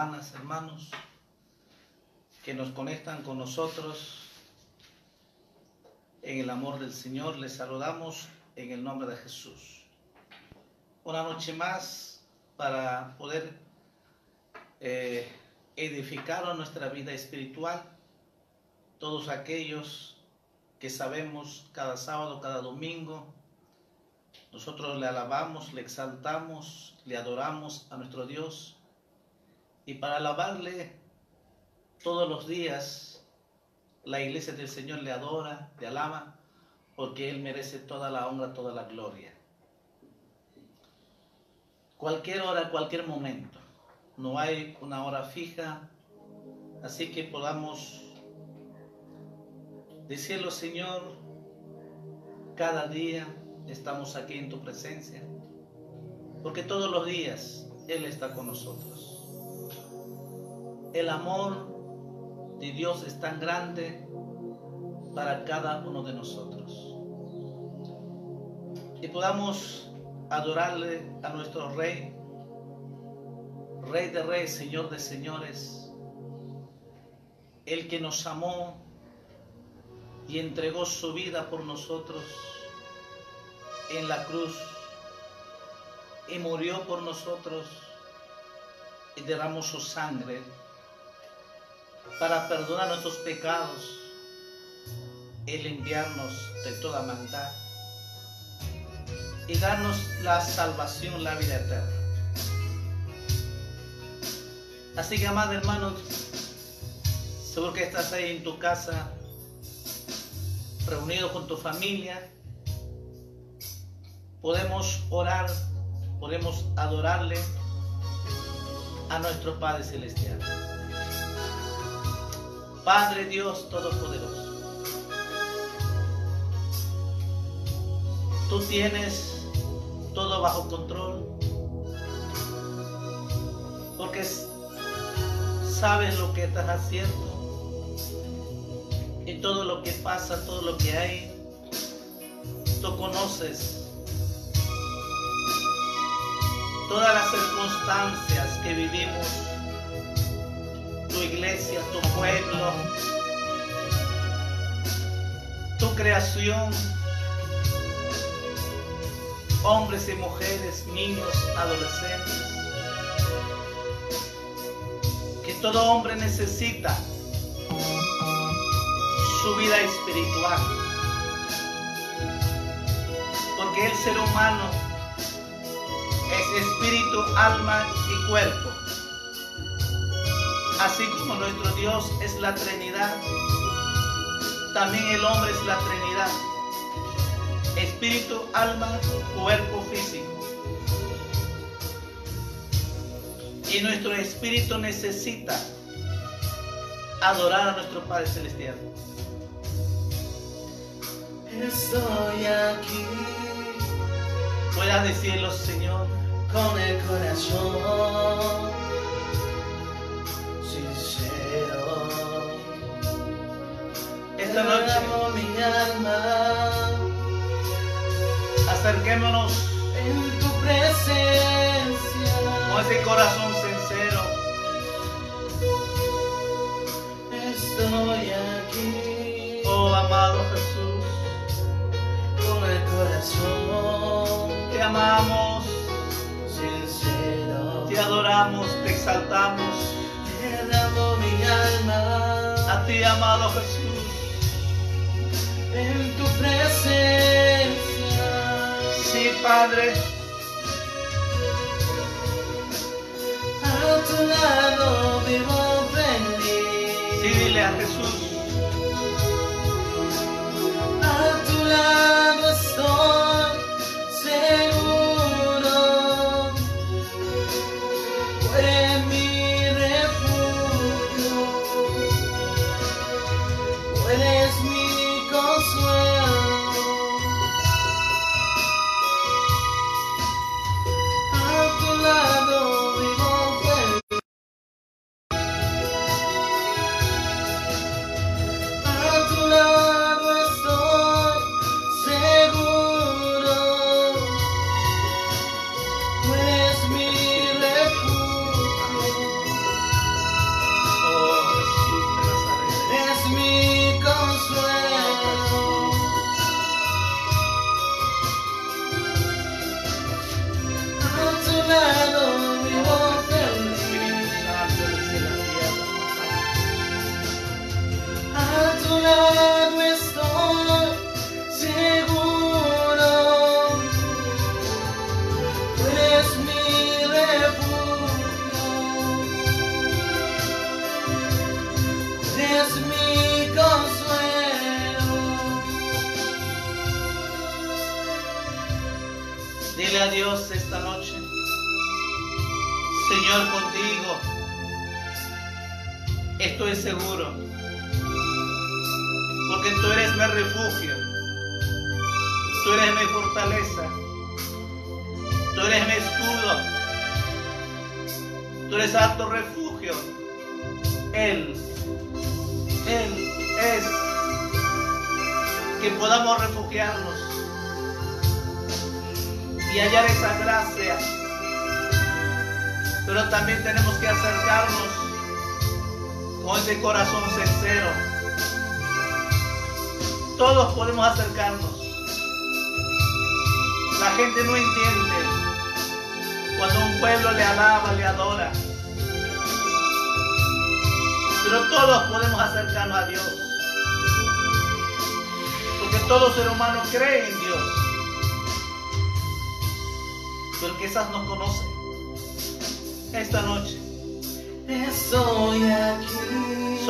Hermanas, hermanos que nos conectan con nosotros en el amor del Señor. Les saludamos en el nombre de Jesús. Una noche más para poder eh, edificar nuestra vida espiritual. Todos aquellos que sabemos cada sábado, cada domingo, nosotros le alabamos, le exaltamos, le adoramos a nuestro Dios y para alabarle todos los días, la iglesia del Señor le adora, le alaba, porque Él merece toda la honra, toda la gloria. Cualquier hora, cualquier momento. No hay una hora fija, así que podamos decirlo, Señor, cada día estamos aquí en tu presencia, porque todos los días Él está con nosotros. El amor de Dios es tan grande para cada uno de nosotros. Y podamos adorarle a nuestro Rey, Rey de Reyes, Señor de Señores, el que nos amó y entregó su vida por nosotros en la cruz y murió por nosotros y derramó su sangre para perdonar nuestros pecados y limpiarnos de toda maldad y darnos la salvación, la vida eterna. Así que, amados hermanos, seguro que estás ahí en tu casa, reunido con tu familia, podemos orar, podemos adorarle a nuestro Padre Celestial. Padre Dios Todopoderoso. Tú tienes todo bajo control. Porque sabes lo que estás haciendo. Y todo lo que pasa, todo lo que hay, tú conoces. Todas las circunstancias que vivimos iglesia, tu pueblo, tu creación, hombres y mujeres, niños, adolescentes, que todo hombre necesita su vida espiritual, porque el ser humano es espíritu, alma y cuerpo. Así como nuestro Dios es la Trinidad, también el hombre es la Trinidad. Espíritu, alma, cuerpo físico. Y nuestro espíritu necesita adorar a nuestro Padre Celestial. Estoy aquí Pueda decirlo, Señor, con el corazón esta noche. Mi alma. Acerquémonos. En tu presencia. con ese corazón sincero. Estoy aquí. Oh, amado Jesús, con el corazón. Te amamos, sincero. te adoramos, te exaltamos. Derramo mi alma. A ti, amado Jesús, en tu presencia. sí, Padre, A tu lado vivo feliz. sí, dile a Jesús, A tu lado estoy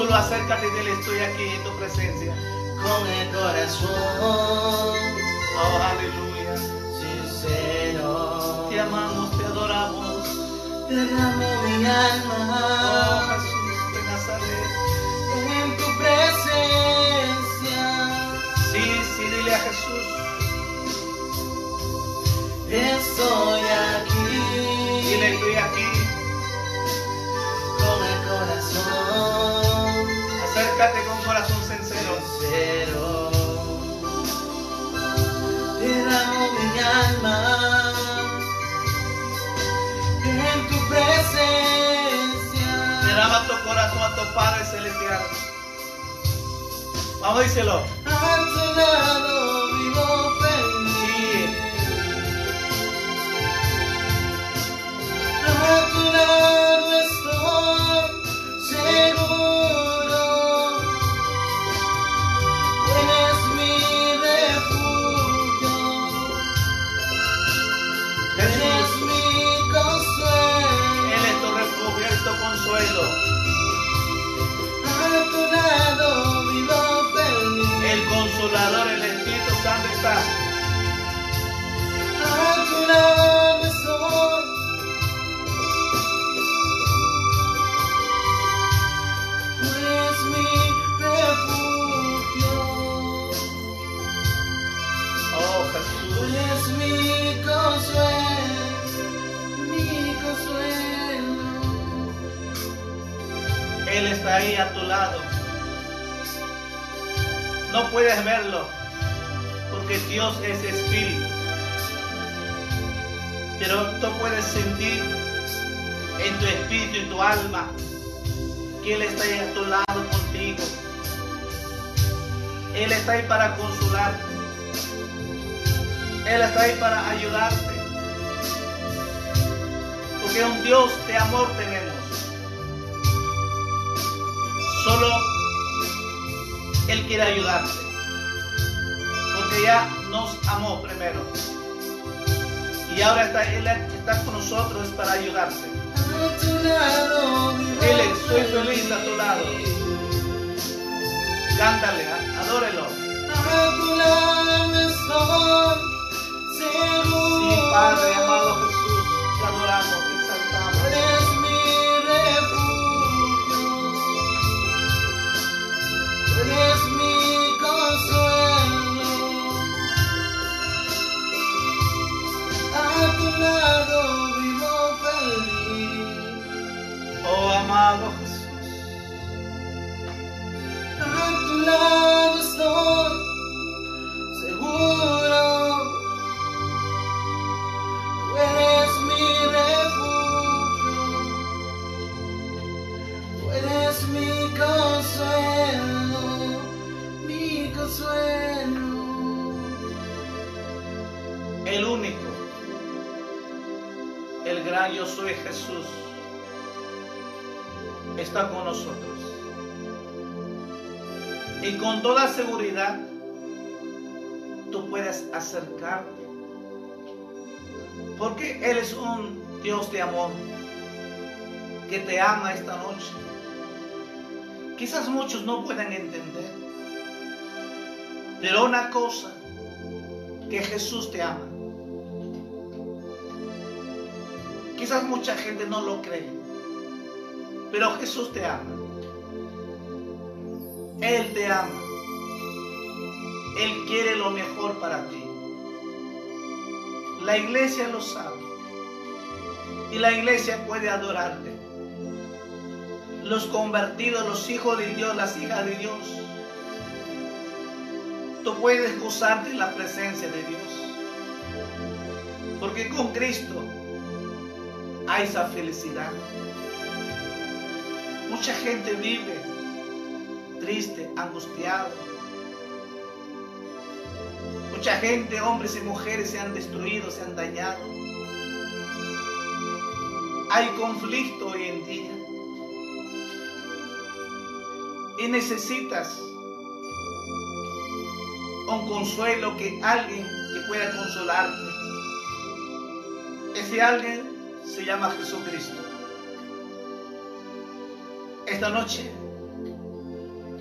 solo acércate y dile, estoy aquí en tu presencia. con el corazón Oh, aleluya. sincero. Te amamos, te adoramos. Derramo mi Oh, alma Jesús de Nazaret. en tu presencia. Sí, sí, dile a Jesús. Estoy aquí Dile, estoy aquí. con el corazón Acércate con corazón sincero. sincero. Derramo mi alma en tu presencia. Derrama tu corazón a tu Padre Celestial. Vamos, díselo. A tu lado vivo feliz. A tu lado Oh, mi consuelo, mi consuelo. Él está ahí a tu lado. No puedes verlo porque Dios es espíritu. Pero tú puedes sentir en tu espíritu y tu alma que Él está ahí a tu lado contigo. Él está ahí para consolarte. Él está ahí para ayudarte. Porque un Dios de amor tenemos. Solo Él quiere ayudarte. Porque ya nos amó primero. Y ahora está, Él está con nosotros para ayudarte. A tu lado vivo Dile, soy feliz a tu lado. Cántale, adórelo. Sí, Padre, amado Jesús, te adoramos, te exaltamos. Eres mi consuelo. Lado vivo feliz. Oh, amado Jesús. A tu lado estoy yo soy Jesús, está con nosotros. Y con toda seguridad, tú puedes acercarte. Porque Él es un Dios de amor que te ama esta noche. Quizás muchos no puedan entender. Pero una cosa, que Jesús te ama. Quizás mucha gente no lo cree, pero Jesús te ama. Él te ama. Él quiere lo mejor para ti. La iglesia lo sabe. Y la iglesia puede adorarte. Los convertidos, los hijos de Dios, las hijas de Dios. Tú puedes gozarte en la presencia de Dios. Porque con Cristo hay esa felicidad. Mucha gente vive triste, angustiado. Mucha gente, hombres y mujeres, se han destruido, se han dañado. Hay conflicto hoy en día. Y necesitas un consuelo que alguien que pueda consolarte. Ese alguien se llama Jesucristo. Esta noche,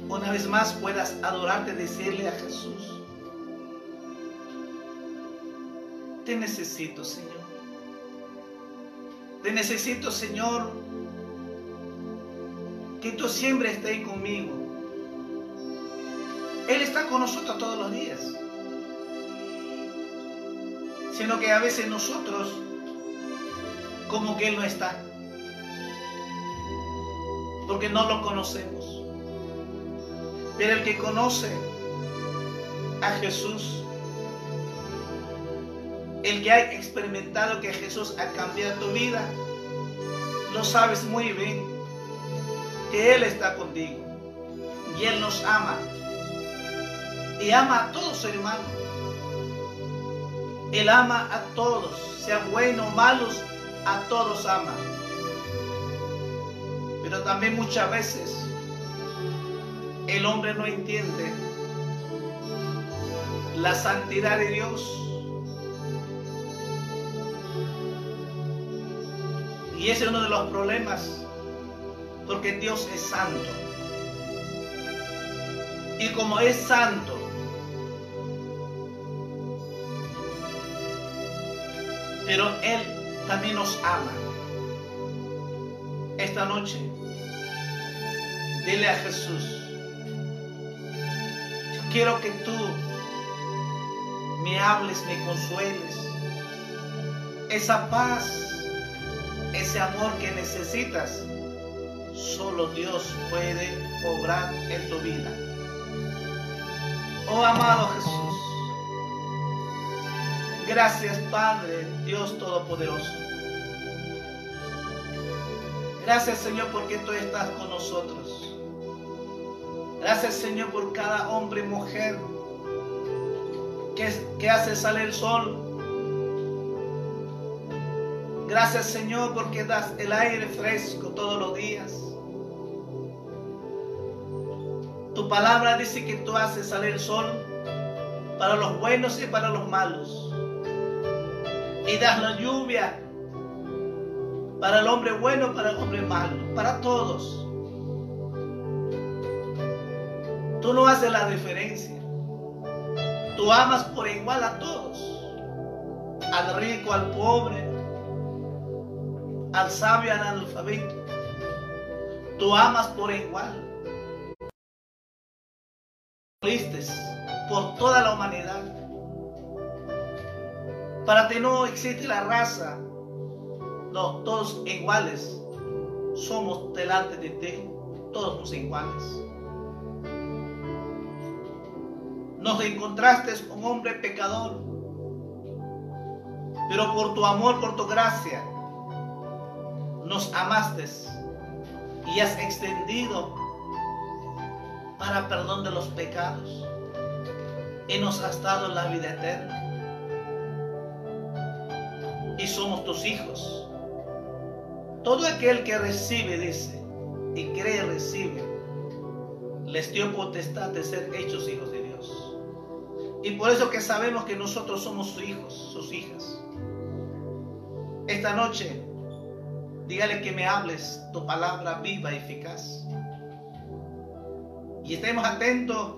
una vez más puedas adorarte, decirle a Jesús, te necesito, Señor. Te necesito, Señor, que tú siempre estés conmigo. Él está con nosotros todos los días. Sino que a veces nosotros, como que Él no está. Porque no lo conocemos. Pero el que conoce a Jesús, el que ha experimentado que Jesús ha cambiado tu vida, lo sabes muy bien, que Él está contigo y Él nos ama y ama a todos hermanos. Él ama a todos, sean buenos malos, a todos ama. Pero también muchas veces el hombre no entiende la santidad de Dios. Y ese es uno de los problemas, porque Dios es santo. Y como es santo, pero Él también nos ama. Esta noche, dile a Jesús, yo quiero que tú me hables, me consueles. Esa paz, ese amor que necesitas, solo Dios puede obrar en tu vida. Oh amado Jesús, gracias Padre, Dios Todopoderoso. Gracias Señor porque tú estás con nosotros. Gracias Señor por cada hombre y mujer que, hace salir el sol. Gracias Señor porque das el aire fresco todos los días. Tu palabra dice que tú haces salir el sol para los buenos y para los malos. Y das la lluvia para el hombre bueno, para el hombre malo, para todos. Tú no haces la diferencia. Tú amas por igual a todos. Al rico, al pobre, al sabio, al analfabeto. Tú amas por igual. por toda la humanidad. Para ti no existe la raza. No, todos iguales. Somos delante de ti. Todos somos iguales. Nos encontraste un hombre pecador. Pero por tu amor, por tu gracia, nos amaste y has extendido para perdón de los pecados y nos has dado la vida eterna. Y somos tus hijos. Todo aquel que recibe, dice, y cree, recibe, les dio potestad de ser hechos hijos de Dios. Y por eso que sabemos que nosotros somos sus hijos, sus hijas. Esta noche, dígale que me hables tu palabra viva y eficaz y estemos atentos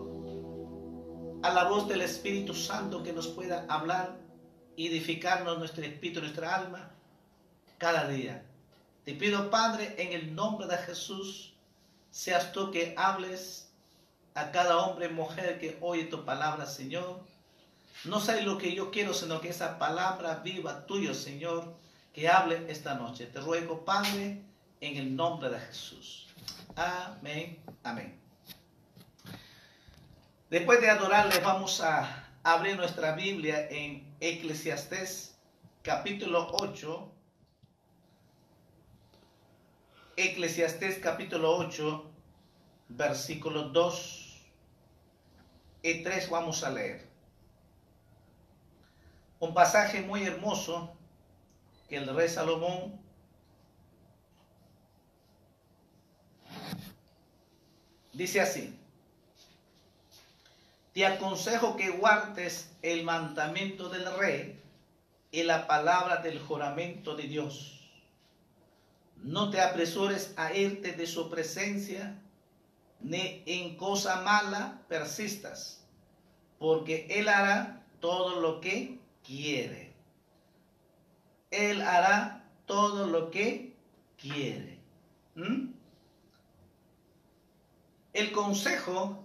a la voz del Espíritu Santo que nos pueda hablar edificarnos nuestro espíritu, nuestra alma, cada día. Te pido, Padre, en el nombre de Jesús, seas tú que hables a cada hombre y mujer que oye tu palabra, Señor. No sé lo que yo quiero, sino que esa palabra viva tuya, Señor, que hable esta noche. Te ruego, Padre, en el nombre de Jesús. Amén, amén. Después de adorarle, vamos a abrir nuestra Biblia en Eclesiastés capítulo 8. Eclesiastés capítulo 8, versículo 2 y 3 vamos a leer. Un pasaje muy hermoso que el rey Salomón dice así te aconsejo que guardes el mandamiento del rey y la palabra del juramento de Dios. No te apresures a irte de su presencia, ni en cosa mala persistas, porque Él hará todo lo que quiere. Él hará todo lo que quiere. ¿Mm? El consejo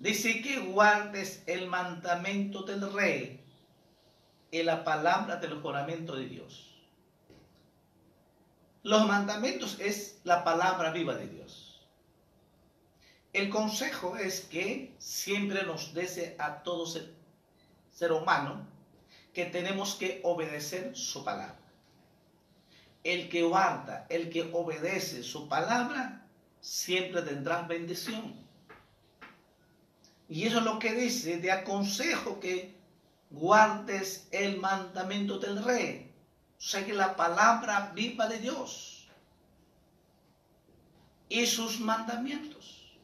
Dice que guardes el mandamiento del rey y la palabra del juramento de Dios. Los mandamientos es la palabra viva de Dios. El consejo es que siempre nos dice a todo ser, ser humano que tenemos que obedecer su palabra. El que guarda, el que obedece su palabra, siempre tendrá bendición. Y eso es lo que dice, te aconsejo que guardes el mandamiento del rey. O sea que la palabra viva de Dios y sus mandamientos.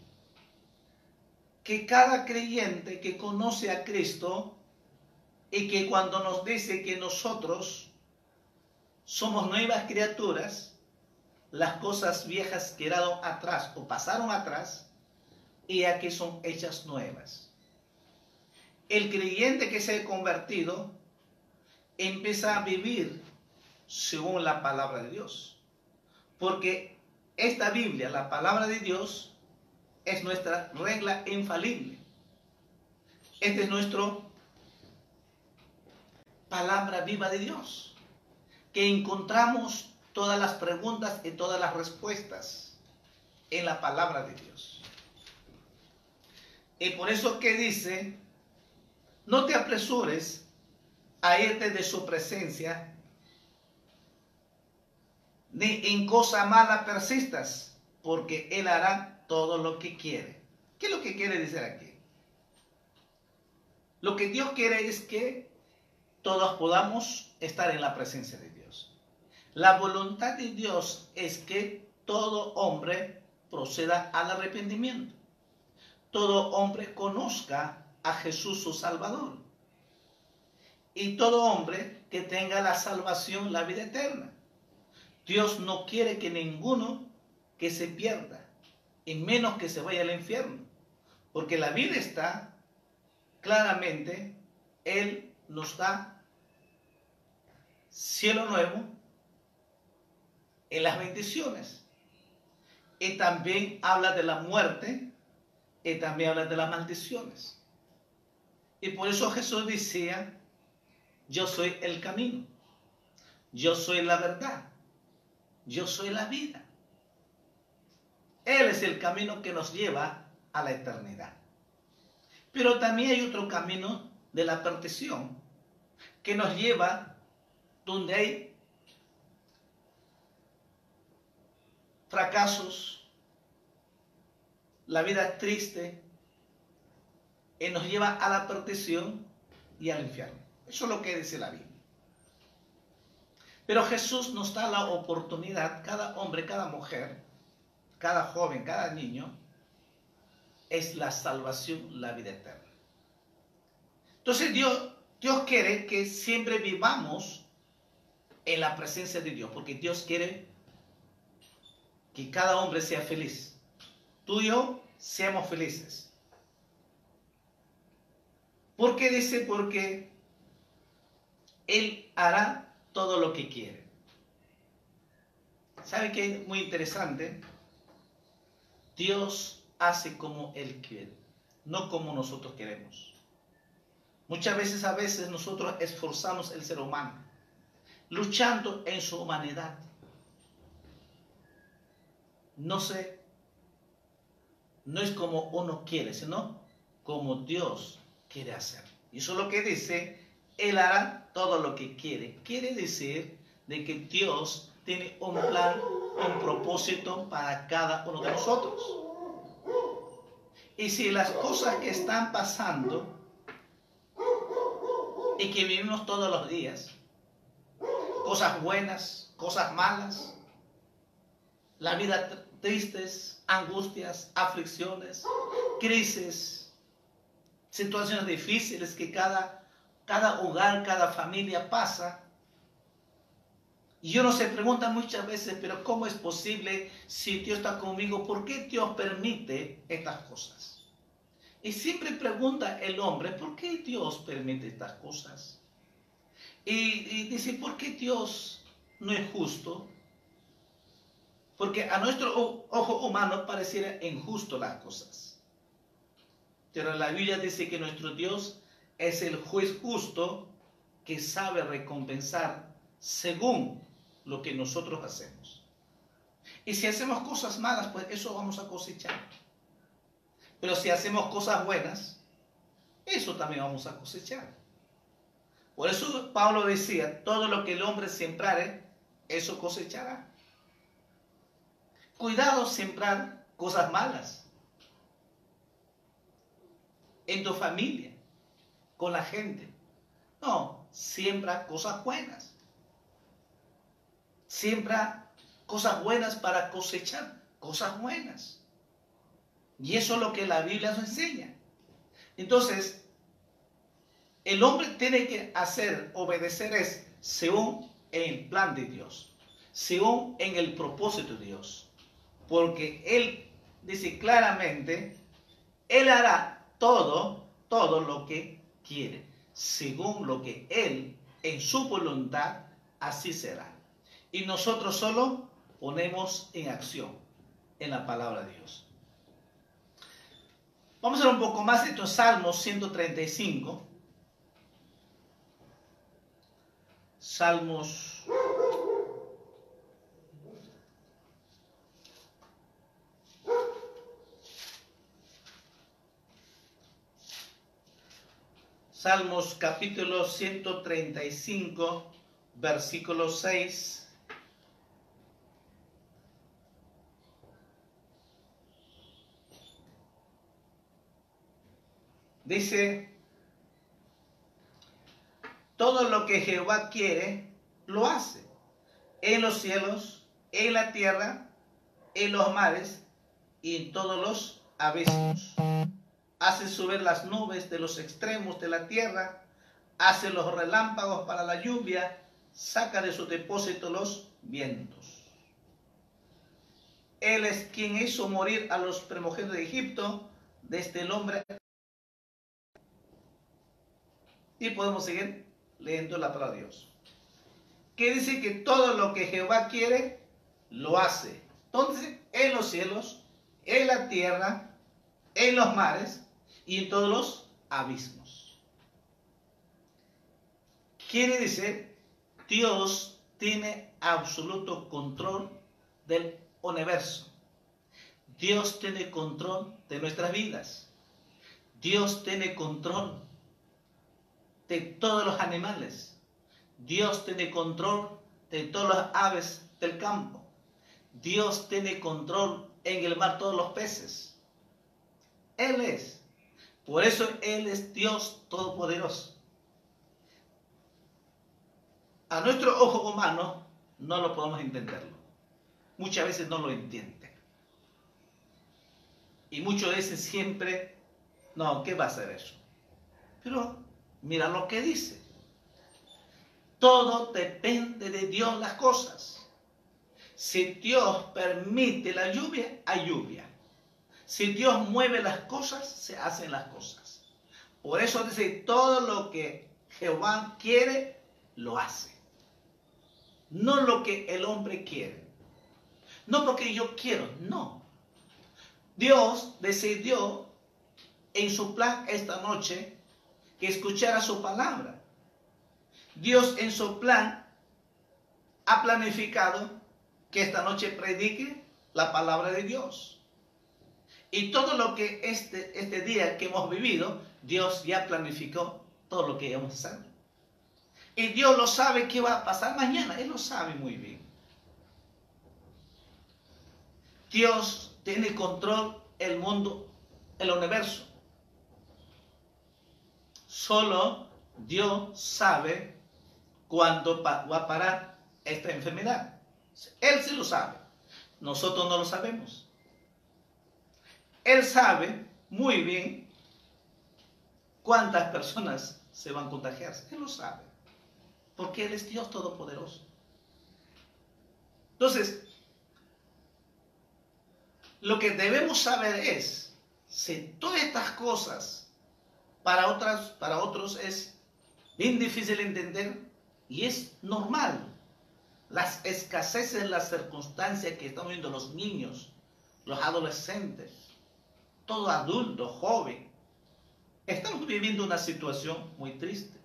Que cada creyente que conoce a Cristo y que cuando nos dice que nosotros somos nuevas criaturas, las cosas viejas quedaron atrás o pasaron atrás, y aquí son hechas nuevas. El creyente que se ha convertido empieza a vivir según la palabra de Dios. Porque esta Biblia, la palabra de Dios, es nuestra regla infalible. Esta es nuestra palabra viva de Dios, que encontramos todas las preguntas y todas las respuestas en la palabra de Dios. Y por eso que dice, no te apresures a irte de su presencia, ni en cosa mala persistas, porque Él hará todo lo que quiere. ¿Qué es lo que quiere decir aquí? Lo que Dios quiere es que todos podamos estar en la presencia de Dios. La voluntad de Dios es que todo hombre proceda al arrepentimiento. Todo hombre conozca a Jesús su Salvador. Y todo hombre que tenga la salvación, la vida eterna. Dios no quiere que ninguno que se pierda, y menos que se vaya al infierno. Porque la vida está claramente, Él nos da cielo nuevo en las bendiciones. Y también habla de la muerte y también habla de las maldiciones. Y por eso Jesús decía, yo soy el camino, yo soy la verdad, yo soy la vida. Él es el camino que nos lleva a la eternidad. Pero también hay otro camino de la perdición que nos lleva donde hay fracasos, la vida es triste, y nos lleva a la perdición y al infierno. Eso es lo que dice la Biblia. Pero Jesús nos da la oportunidad, cada hombre, cada mujer, cada joven, cada niño, es la salvación, la vida eterna. Entonces Dios, Dios quiere que siempre vivamos en la presencia de Dios, porque Dios quiere que cada hombre sea feliz. Tú y yo seamos felices. ¿Por qué dice? Porque Él hará todo lo que quiere. ¿Sabe qué es muy interesante? Dios hace como Él quiere, no como nosotros queremos. Muchas veces, a veces nosotros esforzamos el ser humano, luchando en su humanidad. No sé, no es como uno quiere, sino como Dios quiere hacer. Y eso es lo que dice, Él hará todo lo que quiere. Quiere decir de que Dios tiene un plan, un propósito para cada uno de nosotros. Y si las cosas que están pasando y que vivimos todos los días, cosas buenas, cosas malas, la vida tristes, angustias, aflicciones, crisis, situaciones difíciles que cada, cada hogar, cada familia pasa, y uno se pregunta muchas veces, pero ¿cómo es posible si Dios está conmigo? ¿Por qué Dios permite estas cosas? Y siempre pregunta el hombre, ¿por qué Dios permite estas cosas? Y, dice, ¿por qué Dios no es justo? Porque a nuestro ojo humano pareciera injusto las cosas. Pero la Biblia dice que nuestro Dios es el juez justo que sabe recompensar según lo que nosotros hacemos. Y si hacemos cosas malas, pues eso vamos a cosechar. Pero si hacemos cosas buenas, eso también vamos a cosechar. Por eso Pablo decía, todo lo que el hombre sembrare, eso cosechará. Cuidado sembrar cosas malas en tu familia, con la gente. No, siembra cosas buenas. Siembra cosas buenas para cosechar cosas buenas. Y eso es lo que la Biblia nos enseña. Entonces, el hombre tiene que hacer, obedecer es según el plan de Dios, según en el propósito de Dios. Porque Él dice claramente, Él hará todo, todo lo que quiere, según lo que Él en su voluntad así será. Y nosotros solo ponemos en acción en la palabra de Dios. Vamos a ver un poco más estos Salmos 135. Salmos Salmos capítulo 135, versículo 6. Dice, todo lo que Jehová quiere, lo hace. En los cielos, en la tierra, en los mares y en todos los abismos. Hace subir las nubes de los extremos de la tierra, hace los relámpagos para la lluvia, saca de su depósito los vientos. Él es quien hizo morir a los primogénitos de Egipto, desde el hombre. Y podemos seguir leyendo la palabra de Dios. Que dice que todo lo que Jehová quiere, lo hace. Entonces, en los cielos, en la tierra, en los mares y en todos los abismos. Quiere decir, Dios tiene absoluto control del universo. Dios tiene control de nuestras vidas. Dios tiene control de todos los animales. Dios tiene control de todas las aves del campo. Dios tiene control en el mar todos los peces. Él es. Por eso Él es Dios Todopoderoso. A nuestro ojo humano no lo podemos entenderlo. Muchas veces no lo entiende. Y muchas veces siempre, no, ¿qué va a ser eso? Pero mira lo que dice. Todo depende de Dios las cosas. Si Dios permite la lluvia, hay lluvia. Si Dios mueve las cosas, se hacen las cosas. Por eso dice, todo lo que Jehová quiere, lo hace. No lo que el hombre quiere. No porque yo quiero, no. Dios decidió en su plan esta noche que escuchara su palabra. Dios en su plan ha planificado que esta noche predique la palabra de Dios. Y todo lo que este, este día que hemos vivido, Dios ya planificó todo lo que vamos a hacer. Y Dios lo sabe qué va a pasar mañana. Él lo sabe muy bien. Dios tiene control el mundo, el universo. Solo Dios sabe cuándo va a parar esta enfermedad. Él sí lo sabe. Nosotros no lo sabemos. Él sabe muy bien cuántas personas se van a contagiar. Él lo sabe. Porque Él es Dios Todopoderoso. Entonces, lo que debemos saber es si todas estas cosas para otras para otros es bien difícil entender y es normal las escaseces las circunstancias que están viendo los niños los adolescentes todo adulto joven estamos viviendo una situación muy triste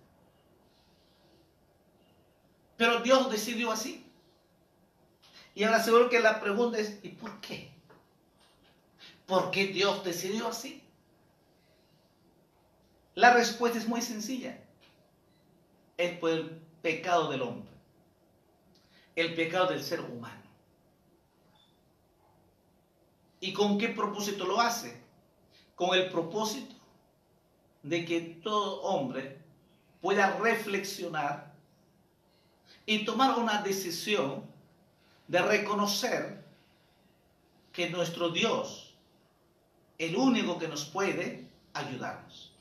pero Dios decidió así y ahora seguro que la pregunta es ¿y por qué? ¿Por qué Dios decidió así? La respuesta es muy sencilla. Es por el pecado del hombre. El pecado del ser humano. ¿Y con qué propósito lo hace? Con el propósito de que todo hombre pueda reflexionar y tomar una decisión de reconocer que nuestro Dios el único que nos puede ayudarnos.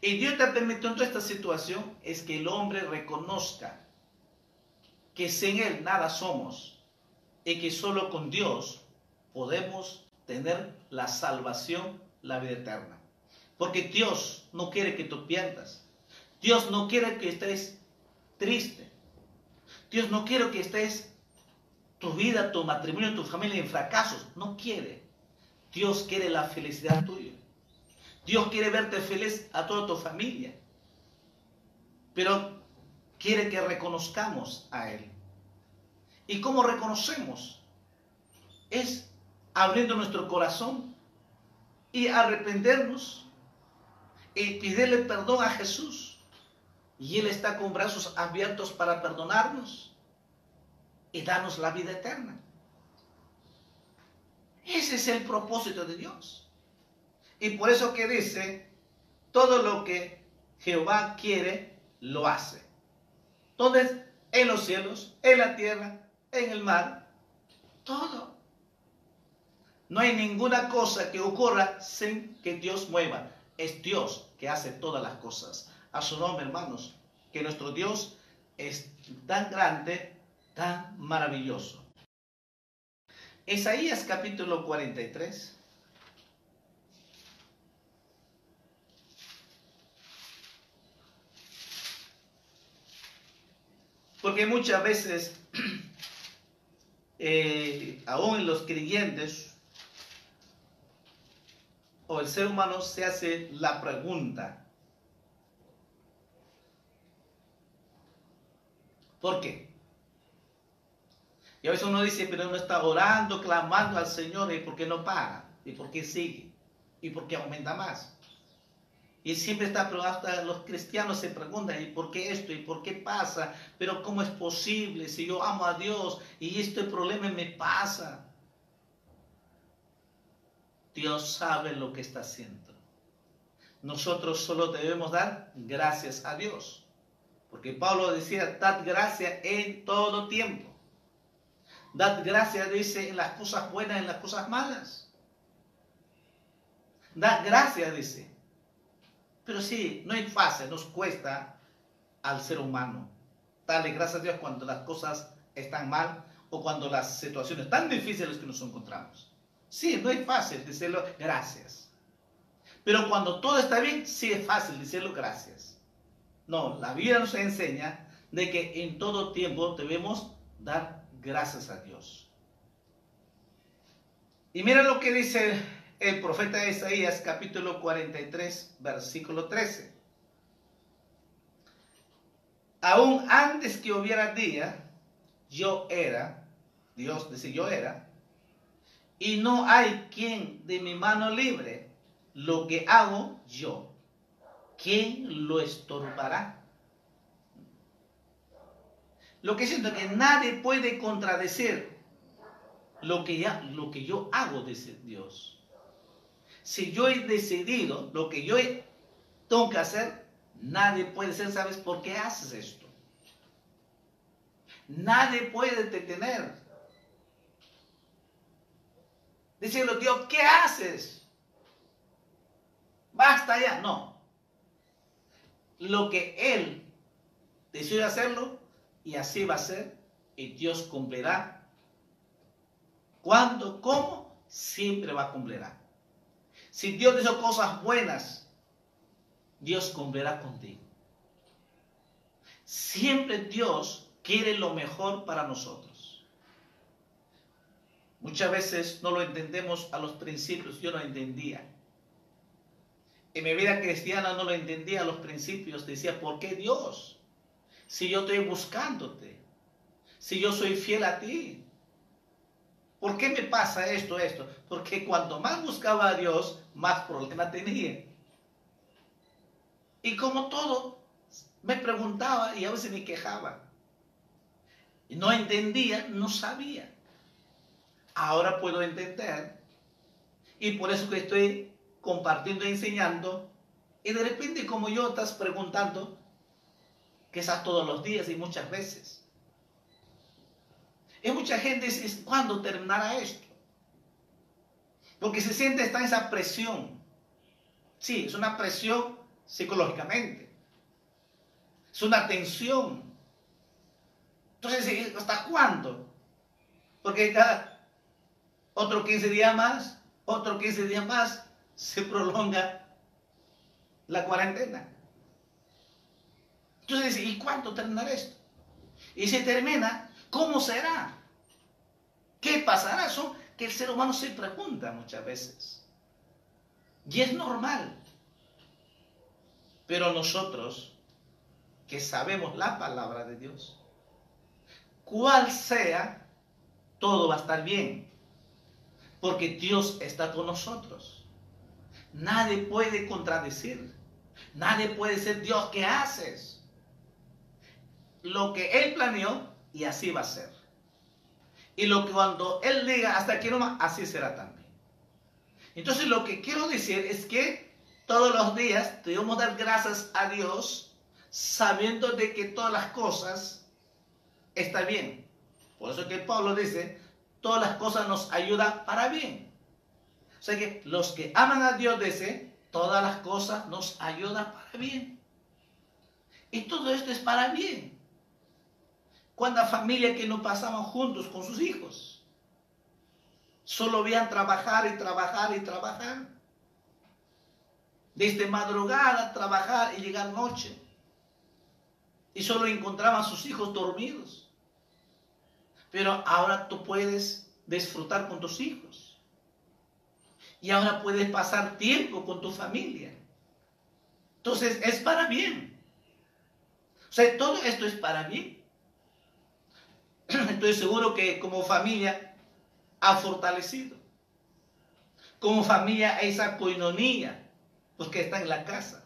Y Dios te permitió en toda esta situación es que el hombre reconozca que sin Él nada somos y que solo con Dios podemos tener la salvación, la vida eterna. Porque Dios no quiere que tú pierdas. Dios no quiere que estés triste. Dios no quiere que estés tu vida, tu matrimonio, tu familia en fracasos. No quiere. Dios quiere la felicidad tuya. Dios quiere verte feliz a toda tu familia. Pero quiere que reconozcamos a Él. ¿Y cómo reconocemos? Es abriendo nuestro corazón y arrepentirnos y pedirle perdón a Jesús. Y Él está con brazos abiertos para perdonarnos y darnos la vida eterna. Ese es el propósito de Dios. Y por eso que dice, todo lo que Jehová quiere, lo hace. Entonces, en los cielos, en la tierra, en el mar, todo. No hay ninguna cosa que ocurra sin que Dios mueva. Es Dios que hace todas las cosas. A su nombre, hermanos, que nuestro Dios es tan grande, tan maravilloso. Isaías capítulo 43. Porque muchas veces, eh, aún los creyentes o el ser humano se hace la pregunta, ¿por qué? Y a veces uno dice, pero uno está orando, clamando al Señor, ¿y por qué no para? ¿Y por qué sigue? ¿Y por qué aumenta más? Y siempre está hasta los cristianos se preguntan, ¿y por qué esto? ¿Y por qué pasa? Pero ¿cómo es posible si yo amo a Dios y este problema me pasa? Dios sabe lo que está haciendo. Nosotros solo debemos dar gracias a Dios. Porque Pablo decía, dad gracias en todo tiempo. Dad gracias, dice, en las cosas buenas, en las cosas malas. Dad gracias, dice. Pero sí, no es fácil, nos cuesta al ser humano darle gracias a Dios cuando las cosas están mal o cuando las situaciones tan difíciles que nos encontramos. Sí, no es fácil decirlo gracias. Pero cuando todo está bien, sí es fácil decirlo gracias. No, la Biblia nos enseña de que en todo tiempo debemos dar gracias a Dios. Y mira lo que dice el profeta Isaías capítulo 43, versículo 13. Aún antes que hubiera día, yo era, Dios dice yo era, y no hay quien de mi mano libre lo que hago yo. ¿Quién lo estorbará? Lo que siento que nadie puede contradecir lo que, ya, lo que yo hago, dice Dios. Si yo he decidido lo que yo tengo que hacer, nadie puede ser, ¿sabes por qué haces esto? Nadie puede detener. Decirlo, Dios, ¿qué haces? Basta ya. No. Lo que Él decide hacerlo, y así va a ser, y Dios cumplirá. ¿Cuándo? ¿Cómo? Siempre va a cumplir. Si Dios hizo cosas buenas, Dios cumplirá contigo. Siempre Dios quiere lo mejor para nosotros. Muchas veces no lo entendemos a los principios, yo no entendía. En mi vida cristiana no lo entendía a los principios, decía, ¿por qué Dios? si yo estoy buscándote? Si yo soy fiel a ti. ¿Por qué me pasa esto, esto? Porque cuanto más buscaba a Dios, más problemas tenía. Y como todo, me preguntaba y a veces me quejaba. No entendía, no sabía. Ahora puedo entender. Y por eso que estoy compartiendo y enseñando. Y de repente, como yo estás preguntando, quizás todos los días y muchas veces. Y mucha gente dice, ¿cuándo terminará esto? Porque se siente está esa presión. Sí, es una presión psicológicamente. Es una tensión. Entonces, ¿hasta cuándo? Porque cada otro 15 días más, otro 15 días más, se prolonga la cuarentena. Entonces, ¿y cuánto terminará esto? Y si termina, ¿cómo será? ¿Qué pasará? Eso que el ser humano se pregunta muchas veces. Y es normal. Pero nosotros, que sabemos la palabra de Dios, cual sea, todo va a estar bien. Porque Dios está con nosotros. Nadie puede contradecir. Nadie puede ser Dios. ¿Qué haces? Lo que Él planeó y así va a ser. Y lo que cuando Él diga hasta aquí nomás, así será también. Entonces lo que quiero decir es que todos los días debemos dar gracias a Dios sabiendo de que todas las cosas están bien. Por eso que Pablo dice, todas las cosas nos ayudan para bien. O sea que los que aman a Dios dice, todas las cosas nos ayudan para bien. Y todo esto es para bien. ¿Cuántas familias que no pasamos juntos con sus hijos? Solo veían trabajar y trabajar y trabajar. Desde madrugada trabajar y llegar noche. Y solo encontraban a sus hijos dormidos. Pero ahora tú puedes disfrutar con tus hijos. Y ahora puedes pasar tiempo con tu familia. Entonces es para bien. O sea, todo esto es para bien. Estoy seguro que como familia ha fortalecido. Como familia esa coinonía, porque está en la casa.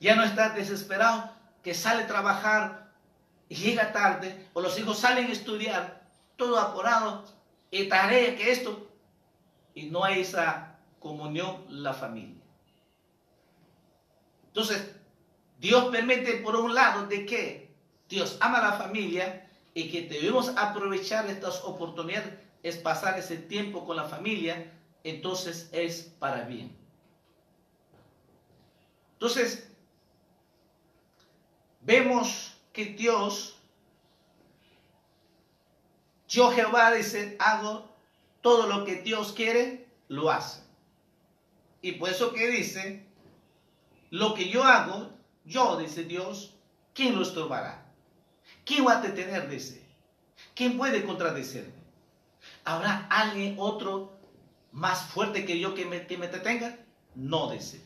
Ya no está desesperado que sale a trabajar llega tarde, o los hijos salen a estudiar, todo apurado, y tarea que esto, y no hay esa comunión la familia. Entonces, Dios permite por un lado de que Dios ama a la familia y que debemos aprovechar estas oportunidades, es pasar ese tiempo con la familia, entonces es para bien. Entonces, vemos que Dios, yo Jehová dice, hago todo lo que Dios quiere, lo hace. Y por eso que dice, lo que yo hago, yo, dice Dios, ¿quién lo estorbará? ¿Quién va a detener, dice? ¿Quién puede contradecirme? ¿Habrá alguien otro más fuerte que yo que me, que me detenga? No, dice.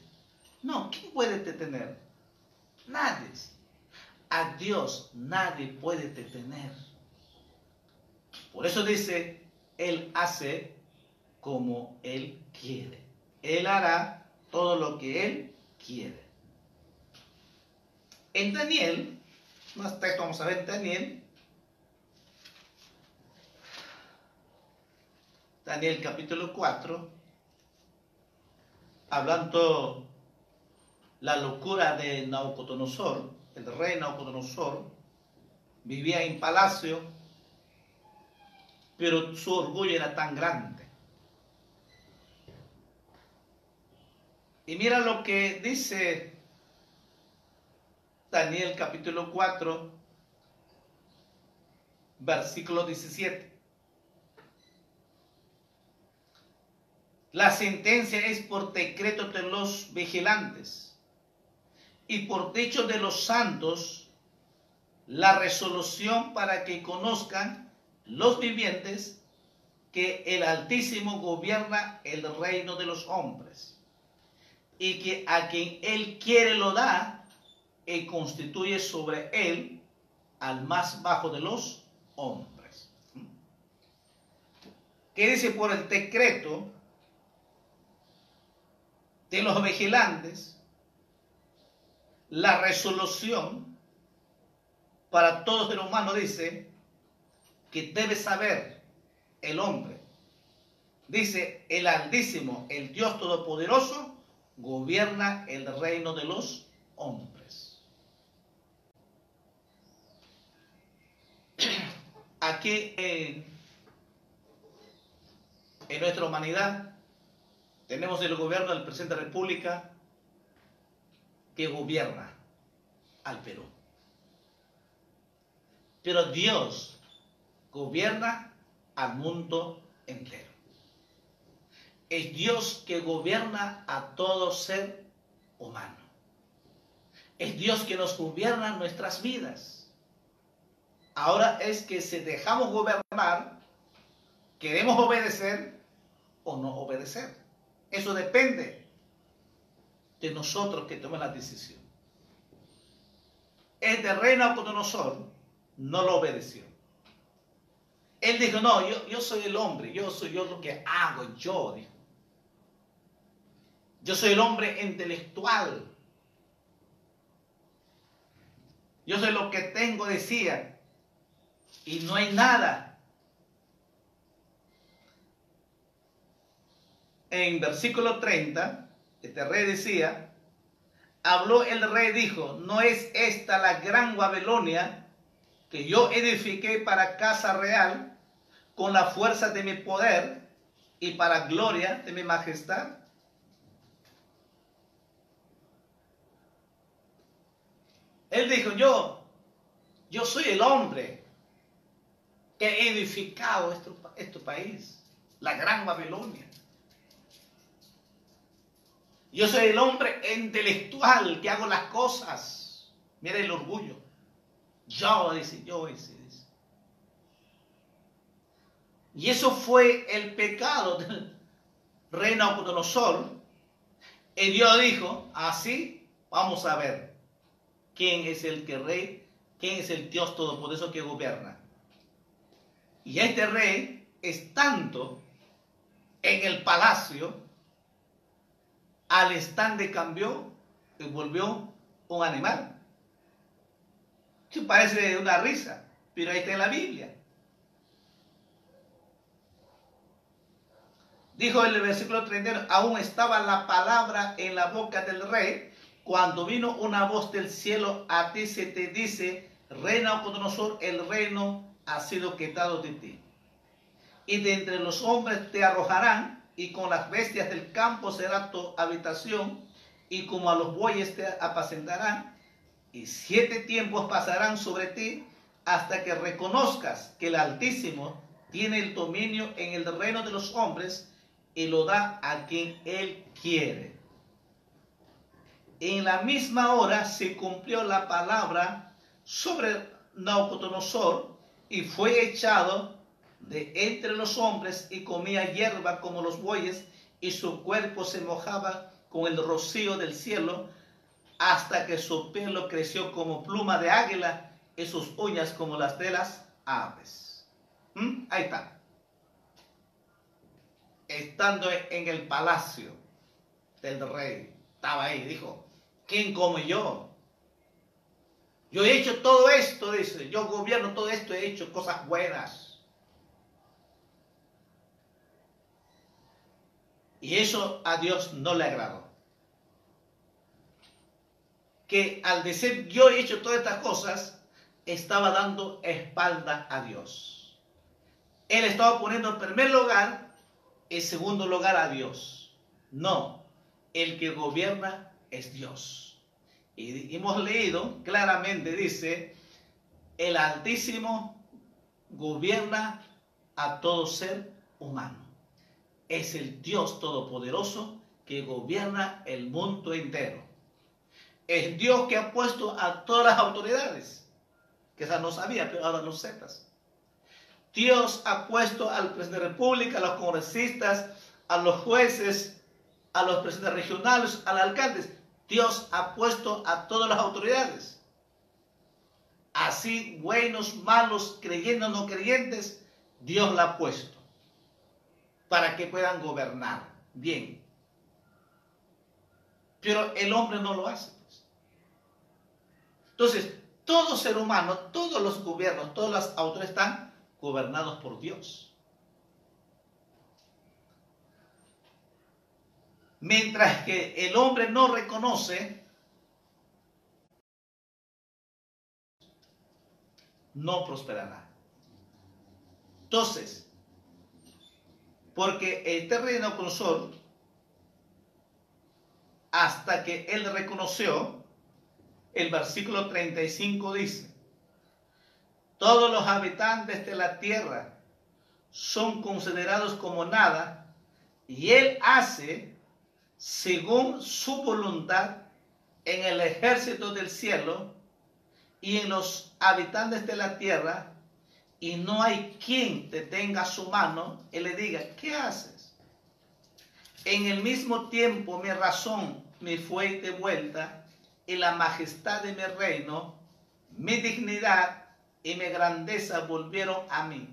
No, ¿quién puede detener? Nadie. A Dios nadie puede detener. Por eso dice, Él hace como Él quiere. Él hará todo lo que Él quiere. En Daniel, más texto vamos a ver Daniel. Daniel capítulo 4, hablando la locura de Nabucodonosor, el rey Nabucodonosor, vivía en palacio, pero su orgullo era tan grande. Y mira lo que dice Daniel capítulo 4, versículo 17. La sentencia es por decreto de los vigilantes y por techo de los santos la resolución para que conozcan los vivientes que el Altísimo gobierna el reino de los hombres y que a quien él quiere lo da y constituye sobre él al más bajo de los hombres. ¿Qué dice por el decreto de los vigilantes? La resolución para todo ser humano dice que debe saber el hombre. Dice, el Altísimo, el Dios Todopoderoso, gobierna el reino de los hombres. Aquí en, en nuestra humanidad tenemos el gobierno del presidente de la República, que gobierna al Perú. Pero Dios gobierna al mundo entero. Es Dios que gobierna a todo ser humano. Es Dios que nos gobierna nuestras vidas. Ahora es que si dejamos gobernar, queremos obedecer o no obedecer. Eso depende de nosotros que toman la decisión. El de rey nosotros no lo obedeció. Él dijo, no, yo, yo soy el hombre, yo soy yo lo que hago, yo, dijo. Yo soy el hombre intelectual. Yo soy lo que tengo, decía. Y no hay nada. En versículo 30 este rey decía, habló el rey, dijo, ¿no es esta la gran Babilonia que yo edifiqué para casa real con la fuerza de mi poder y para gloria de mi majestad? Él dijo, yo, yo soy el hombre que he edificado este, este país, la gran Babilonia. Yo soy el hombre intelectual que hago las cosas. Mira el orgullo. Yo, dice, yo dice, dice. Y eso fue el pecado del rey Nabucodonosor. Y Dios dijo, así vamos a ver quién es el que rey, quién es el Dios todopoderoso que gobierna. Y este rey es tanto en el palacio al instante cambió y volvió un animal. Eso parece una risa, pero ahí está en la Biblia. Dijo el versículo 31, aún estaba la palabra en la boca del rey, cuando vino una voz del cielo, a ti se te dice, reina nosotros el reino ha sido quitado de ti. Y de entre los hombres te arrojarán y con las bestias del campo será tu habitación, y como a los bueyes te apacentarán, y siete tiempos pasarán sobre ti hasta que reconozcas que el Altísimo tiene el dominio en el reino de los hombres y lo da a quien él quiere. En la misma hora se cumplió la palabra sobre Nabucodonosor y fue echado de entre los hombres y comía hierba como los bueyes y su cuerpo se mojaba con el rocío del cielo hasta que su pelo creció como pluma de águila y sus uñas como las de las aves. ¿Mm? Ahí está. Estando en el palacio del rey, estaba ahí, dijo, ¿quién como yo? Yo he hecho todo esto, dice, yo gobierno todo esto, he hecho cosas buenas Y eso a Dios no le agradó. Que al decir yo he hecho todas estas cosas, estaba dando espalda a Dios. Él estaba poniendo en primer lugar, en segundo lugar a Dios. No, el que gobierna es Dios. Y hemos leído claramente, dice, el Altísimo gobierna a todo ser humano es el Dios todopoderoso que gobierna el mundo entero. Es Dios que ha puesto a todas las autoridades, que esa no sabía, pero ahora lo sepas. Dios ha puesto al presidente de la República, a los congresistas, a los jueces, a los presidentes regionales, a los alcaldes. Dios ha puesto a todas las autoridades. Así, buenos, malos, creyentes, no creyentes, Dios la ha puesto para que puedan gobernar bien. Pero el hombre no lo hace. Pues. Entonces, todo ser humano, todos los gobiernos, todas las autoridades están gobernados por Dios. Mientras que el hombre no reconoce, no prosperará. Entonces, porque este rey Nabucodonosor, hasta que él reconoció, el versículo 35 dice, todos los habitantes de la tierra son considerados como nada, y él hace según su voluntad en el ejército del cielo y en los habitantes de la tierra y no hay quien te tenga su mano y le diga, ¿qué haces? En el mismo tiempo mi razón me fue devuelta y la majestad de mi reino, mi dignidad y mi grandeza volvieron a mí.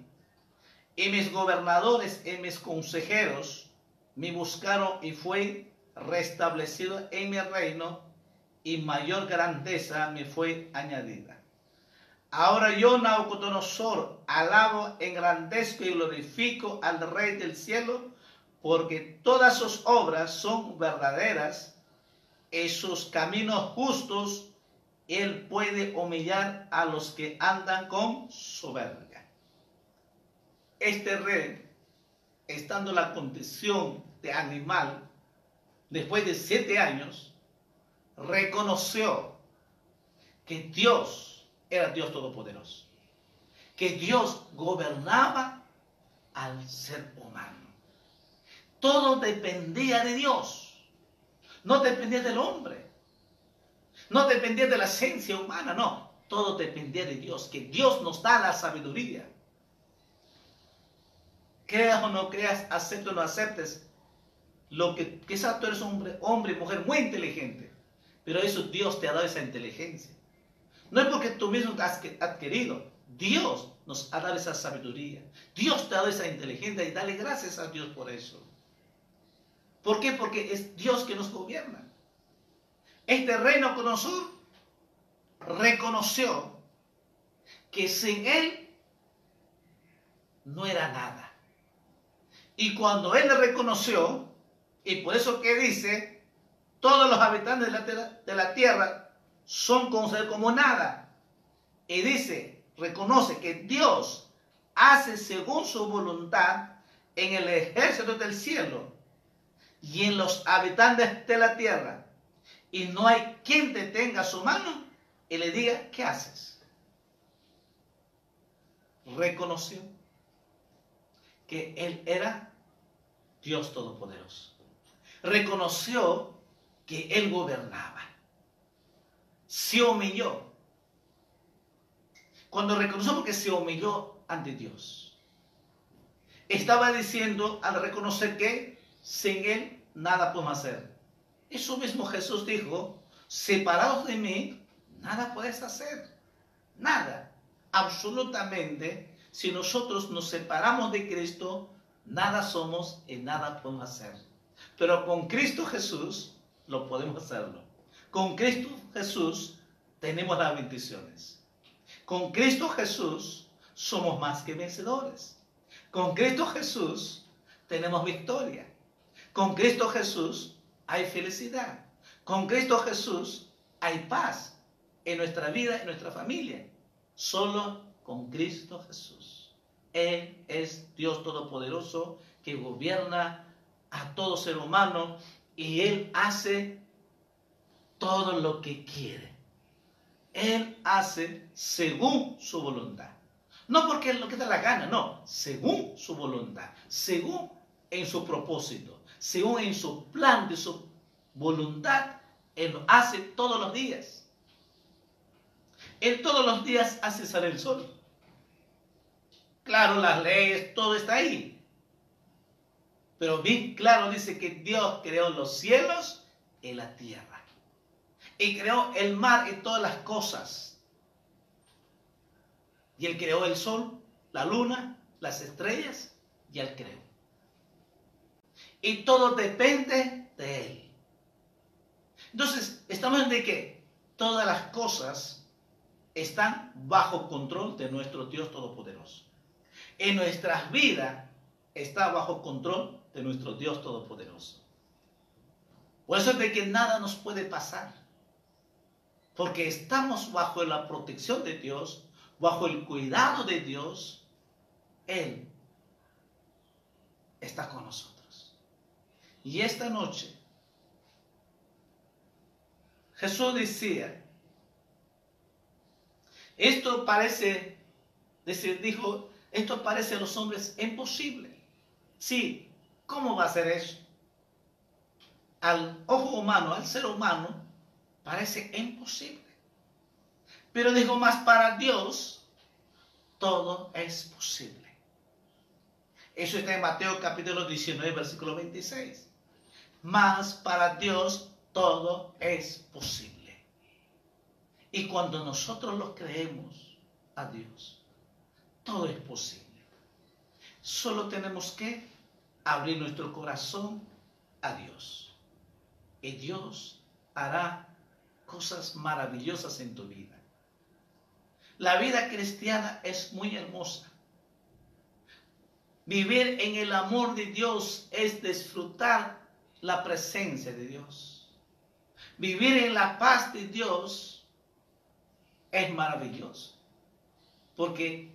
Y mis gobernadores y mis consejeros me buscaron y fue restablecido en mi reino y mayor grandeza me fue añadida. Ahora yo, Nabucodonosor, alabo, engrandezco y glorifico al Rey del cielo, porque todas sus obras son verdaderas y sus caminos justos. Él puede humillar a los que andan con soberbia. Este rey, estando en la condición de animal, después de siete años, reconoció que Dios era Dios Todopoderoso, que Dios gobernaba al ser humano. Todo dependía de Dios, no dependía del hombre, no dependía de la esencia humana, no, todo dependía de Dios, que Dios nos da la sabiduría. Creas o no creas, aceptes o no aceptes, lo que quizás tú eres hombre, hombre y mujer muy inteligente, pero eso Dios te ha dado esa inteligencia. No es porque tú mismo has adquirido. Dios nos ha dado esa sabiduría. Dios te ha dado esa inteligencia y dale gracias a Dios por eso. ¿Por qué? Porque es Dios que nos gobierna. Este reino conocido reconoció que sin Él no era nada. Y cuando Él le reconoció, y por eso que dice, todos los habitantes de la, de la tierra son considerados como nada. Y dice, reconoce que Dios hace según su voluntad en el ejército del cielo y en los habitantes de la tierra. Y no hay quien te tenga su mano y le diga, ¿qué haces? Reconoció que Él era Dios Todopoderoso. Reconoció que Él gobernaba. Se humilló. Cuando reconoció porque se humilló ante Dios. Estaba diciendo al reconocer que sin Él nada podemos hacer. Eso mismo Jesús dijo, separados de mí, nada puedes hacer. Nada. Absolutamente. Si nosotros nos separamos de Cristo, nada somos y nada podemos hacer. Pero con Cristo Jesús lo podemos hacerlo. Con Cristo Jesús tenemos las bendiciones. Con Cristo Jesús somos más que vencedores. Con Cristo Jesús tenemos victoria. Con Cristo Jesús hay felicidad. Con Cristo Jesús hay paz en nuestra vida, en nuestra familia. Solo con Cristo Jesús. Él es Dios Todopoderoso que gobierna a todo ser humano y Él hace todo lo que quiere. Él hace según su voluntad. No porque es lo que da la gana, no, según su voluntad, según en su propósito, según en su plan de su voluntad, Él lo hace todos los días. Él todos los días hace salir el sol. Claro, las leyes, todo está ahí. Pero bien claro dice que Dios creó los cielos y la tierra. Y creó el mar y todas las cosas. Y Él creó el sol, la luna, las estrellas, y Él creó. Y todo depende de Él. Entonces, estamos en de que todas las cosas están bajo control de nuestro Dios Todopoderoso. En nuestras vidas está bajo control de nuestro Dios Todopoderoso. Por eso es de que nada nos puede pasar. Porque estamos bajo la protección de Dios, bajo el cuidado de Dios. Él está con nosotros. Y esta noche, Jesús decía, esto parece, dijo, esto parece a los hombres imposible. Sí, ¿cómo va a ser eso? Al ojo humano, al ser humano, parece imposible. Pero dijo más, para Dios todo es posible. Eso está en Mateo capítulo 19, versículo 26. Más para Dios todo es posible. Y cuando nosotros lo creemos a Dios, todo es posible. Solo tenemos que abrir nuestro corazón a Dios. Y Dios hará cosas maravillosas en tu vida. La vida cristiana es muy hermosa. Vivir en el amor de Dios es disfrutar la presencia de Dios. Vivir en la paz de Dios es maravilloso. Porque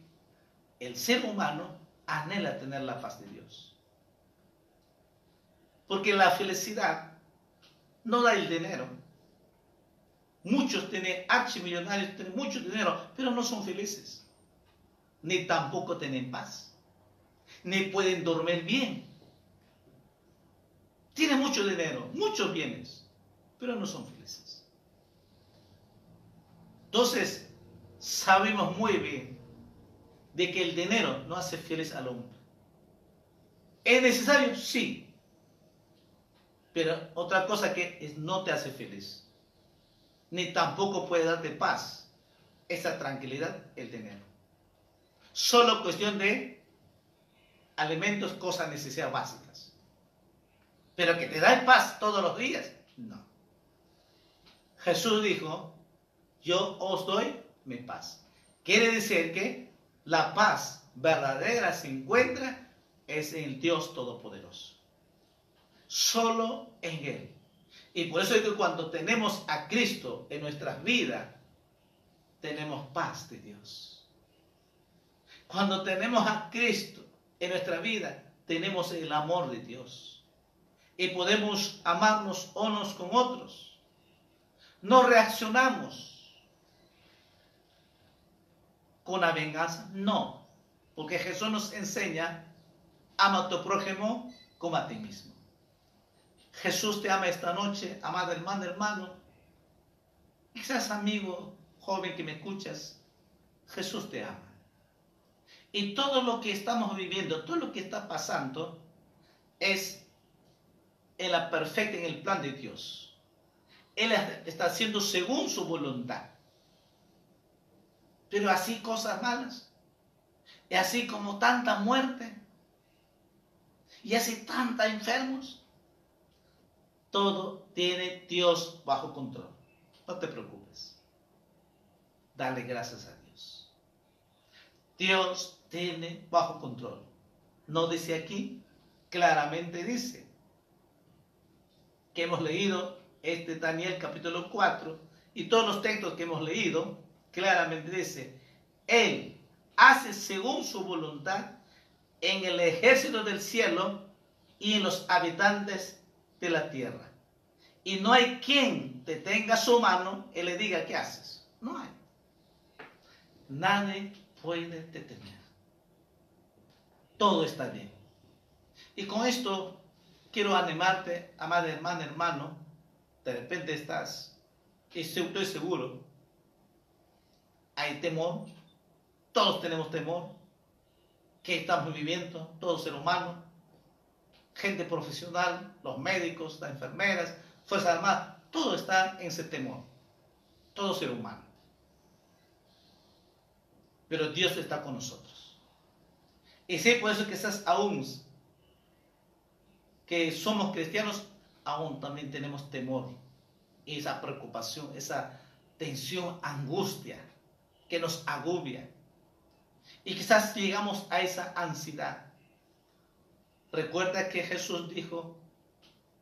el ser humano anhela tener la paz de Dios. Porque la felicidad no da el dinero. Muchos tienen archimillonarios, tienen mucho dinero, pero no son felices. Ni tampoco tienen paz. Ni pueden dormir bien. Tienen mucho dinero, muchos bienes, pero no son felices. Entonces, sabemos muy bien de que el dinero no hace feliz al hombre. ¿Es necesario? Sí. Pero otra cosa que es, no te hace feliz. Ni tampoco puede darte paz. Esa tranquilidad, el dinero. Solo cuestión de alimentos, cosas, necesidades básicas. Pero que te da paz todos los días, no. Jesús dijo, yo os doy mi paz. Quiere decir que la paz verdadera se encuentra es en el Dios Todopoderoso. Solo en Él. Y por eso es que cuando tenemos a Cristo en nuestras vidas, tenemos paz de Dios. Cuando tenemos a Cristo en nuestra vida, tenemos el amor de Dios. Y podemos amarnos unos con otros. No reaccionamos con la venganza? No, porque Jesús nos enseña, ama a tu prójimo como a ti mismo. Jesús te ama esta noche, amada hermana, hermano. Quizás amigo, joven que me escuchas, Jesús te ama. Y todo lo que estamos viviendo, todo lo que está pasando, es en la perfecta, en el plan de Dios. Él está haciendo según su voluntad. Pero así cosas malas. Y así como tanta muerte. Y así tanta enfermos. Todo tiene Dios bajo control. No te preocupes. Dale gracias a Dios. Dios tiene bajo control. No dice aquí, claramente dice que hemos leído este Daniel capítulo 4 y todos los textos que hemos leído claramente dice, Él hace según su voluntad en el ejército del cielo y en los habitantes de la tierra. Y no hay quien te tenga su mano y le diga qué haces. No hay. Nadie puede detener. Todo está bien. Y con esto quiero animarte, amada hermana, hermano. De repente estás, estoy seguro, hay temor, todos tenemos temor, que estamos viviendo, todo ser humano, gente profesional, los médicos, las enfermeras, Fuerzas Armadas, todo está en ese temor, todo ser humano. Pero Dios está con nosotros. Y sé por eso que estás aún, que somos cristianos, aún también tenemos temor, esa preocupación, esa tensión, angustia que nos agobia. Y quizás llegamos a esa ansiedad. Recuerda que Jesús dijo,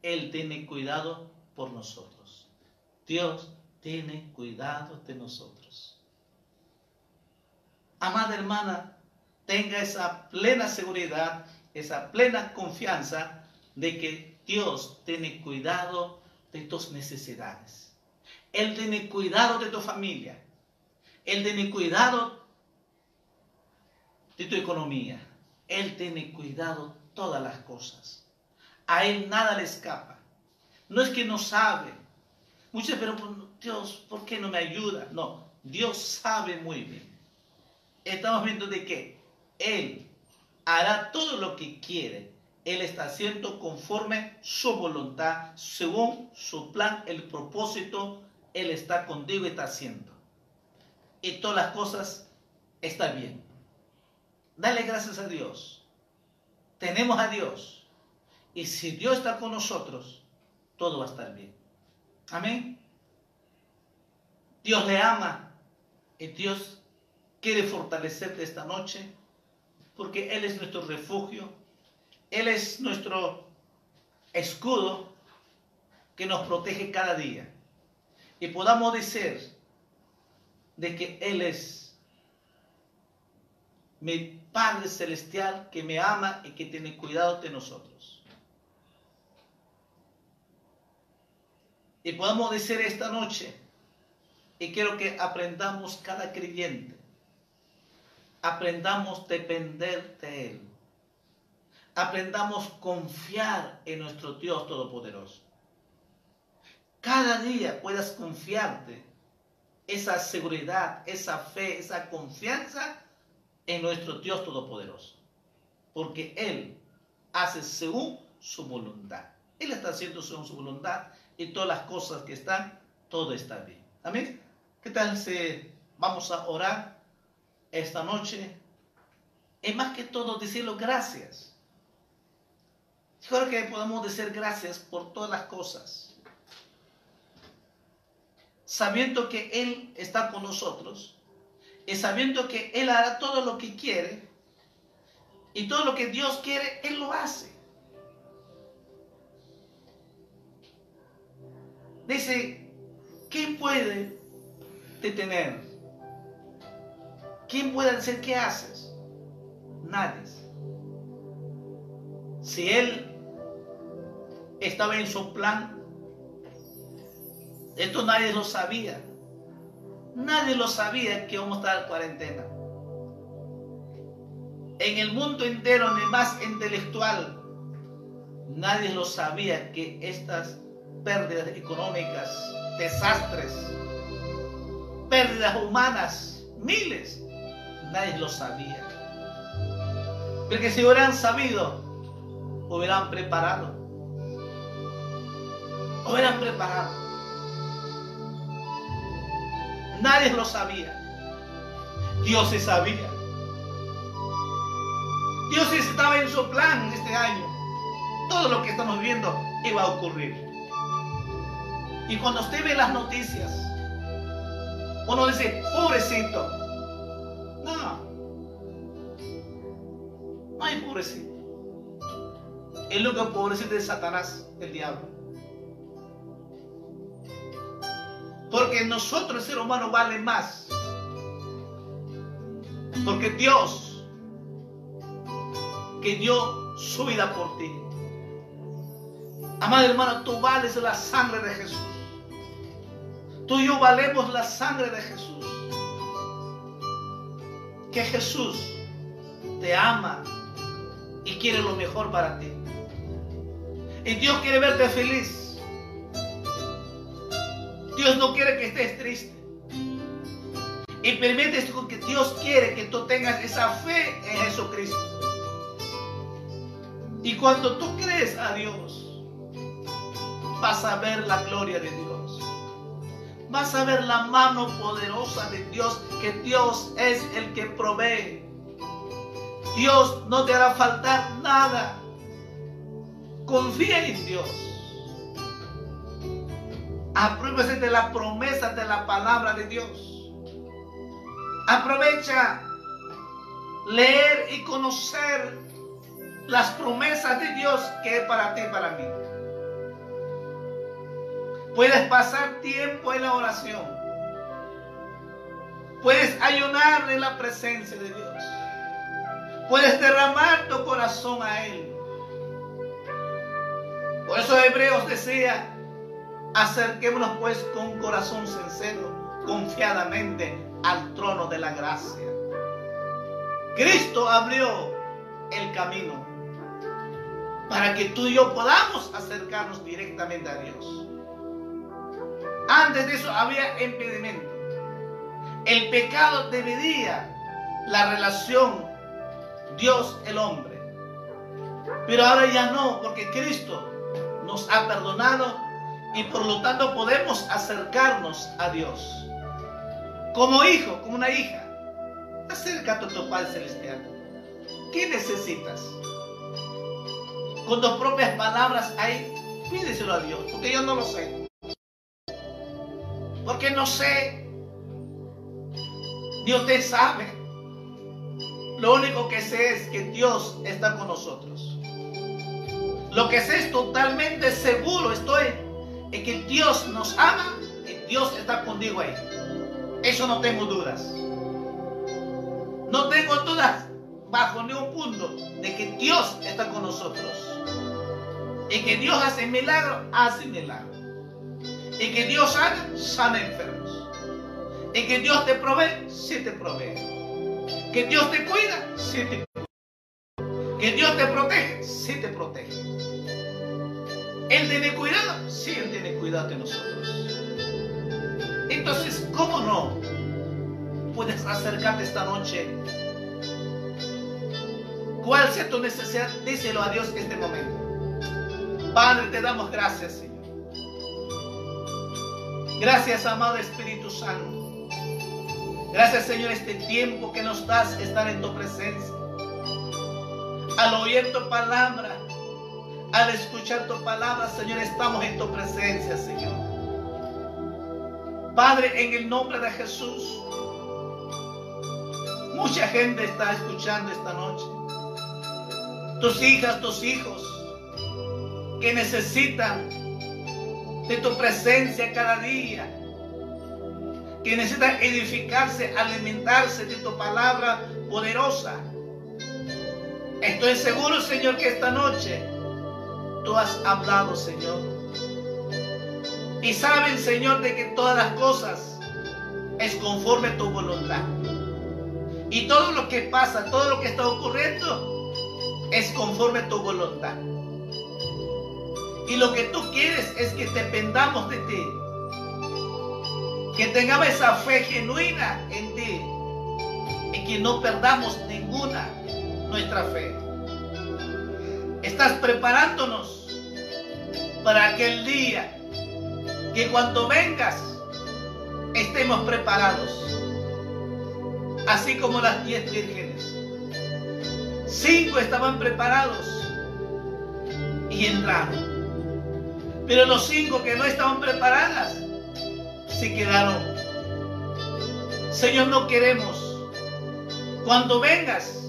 Él tiene cuidado por nosotros. Dios tiene cuidado de nosotros. Amada hermana, tenga esa plena seguridad, esa plena confianza de que Dios tiene cuidado de tus necesidades. Él tiene cuidado de tu familia. Él tiene cuidado de tu economía. Él tiene cuidado todas las cosas. A Él nada le escapa. No es que no sabe. Muchos, pero Dios, ¿por qué no me ayuda? No, Dios sabe muy bien. Estamos viendo de que Él hará todo lo que quiere. Él está haciendo conforme su voluntad, según su plan, el propósito. Él está contigo y está haciendo y todas las cosas están bien. Dale gracias a Dios. Tenemos a Dios. Y si Dios está con nosotros, todo va a estar bien. Amén. Dios le ama y Dios quiere fortalecerte esta noche, porque Él es nuestro refugio, Él es nuestro escudo que nos protege cada día. Y podamos decir de que Él es mi Padre Celestial que me ama y que tiene cuidado de nosotros. Y podamos decir esta noche, y quiero que aprendamos cada creyente, aprendamos a depender de Él. Aprendamos a confiar en nuestro Dios Todopoderoso. Cada día puedas confiarte esa seguridad, esa fe, esa confianza en nuestro Dios Todopoderoso. Porque Él hace según su voluntad. Él está haciendo según su voluntad y todas las cosas que están, todo está bien. Amén. ¿Qué tal si vamos a orar esta noche? Es más que todo decirlo gracias. Creo que podemos decir gracias por todas las cosas. Sabiendo que Él está con nosotros y sabiendo que Él hará todo lo que quiere y todo lo que Dios quiere, Él lo hace. Dice, ¿quién puede detener? ¿Quién puede decir qué haces? Nadie. Si Él estaba en su plan, esto nadie lo sabía. Nadie lo sabía que vamos a estar en cuarentena. En el mundo entero, ni más intelectual, nadie lo sabía que estas pérdidas económicas, desastres, pérdidas humanas, miles, nadie lo sabía. Porque si hubieran sabido, hubieran preparado. Hubieran preparado. Nadie lo sabía. Dios se sabía. Dios estaba en su plan este año. Todo lo que estamos viendo iba a ocurrir. Y cuando usted ve las noticias, uno dice, pobrecito. No. No hay pobrecito. El único pobrecito es Satanás, el diablo. Porque nosotros, el ser humano, vale más. Porque Dios, que dio su vida por ti. Amado hermano, tú vales la sangre de Jesús. Tú y yo valemos la sangre de Jesús. Que Jesús te ama y quiere lo mejor para ti. Y Dios quiere verte feliz. Dios no quiere que estés triste. Y permite que Dios quiere que tú tengas esa fe en Jesucristo. Y cuando tú crees a Dios, vas a ver la gloria de Dios. Vas a ver la mano poderosa de Dios, que Dios es el que provee. Dios no te hará faltar nada. Confía en Dios. Apruébese de la promesa de la palabra de Dios. Aprovecha leer y conocer las promesas de Dios que es para ti y para mí. Puedes pasar tiempo en la oración. Puedes ayunar en la presencia de Dios. Puedes derramar tu corazón a Él. Por eso Hebreos decía, acerquémonos pues con corazón sincero, confiadamente al trono de la gracia. Cristo abrió el camino para que tú y yo podamos acercarnos directamente a Dios. Antes de eso había impedimento. El pecado dividía la relación Dios-el hombre. Pero ahora ya no, porque Cristo nos ha perdonado y por lo tanto podemos acercarnos a Dios. Como hijo, como una hija. Acércate a tu Padre Celestial. ¿Qué necesitas? Con tus propias palabras ahí, pídeselo a Dios, porque yo no lo sé. Porque no sé Ni usted sabe. Lo único que sé es que Dios está con nosotros. Lo que sé es totalmente seguro, estoy en que Dios nos ama y Dios está contigo ahí. Eso no tengo dudas. No tengo dudas bajo ningún punto de que Dios está con nosotros. Y que Dios hace milagro, hace milagro. Y que Dios sana, sana enfermos. Y que Dios te provee, sí te provee. Que Dios te cuida, sí te cuida. Que Dios te protege, sí te protege. Él tiene cuidado, sí, Él tiene cuidado de nosotros. Entonces, ¿cómo no puedes acercarte esta noche? ¿Cuál sea tu necesidad? Díselo a Dios en este momento. Padre, te damos gracias, Señor. Gracias, amado Espíritu Santo. Gracias, Señor, este tiempo que nos das estar en tu presencia. Al oír tu palabra, al escuchar tu palabra, Señor, estamos en tu presencia, Señor. Padre, en el nombre de Jesús, mucha gente está escuchando esta noche. Tus hijas, tus hijos, que necesitan de tu presencia cada día, que necesitan edificarse, alimentarse de tu palabra poderosa. Estoy seguro, Señor, que esta noche tú has hablado, Señor. Y saben, Señor, de que todas las cosas es conforme a tu voluntad. Y todo lo que pasa, todo lo que está ocurriendo, es conforme a tu voluntad. Y lo que tú quieres es que dependamos de ti. Que tengamos esa fe genuina en ti. Y que no perdamos ninguna nuestra fe. Estás preparándonos para aquel día que cuando vengas estemos preparados. Así como las diez vírgenes. Cinco estaban preparados y entraron. Pero los cinco que no estaban preparadas se quedaron. Señor, no queremos cuando vengas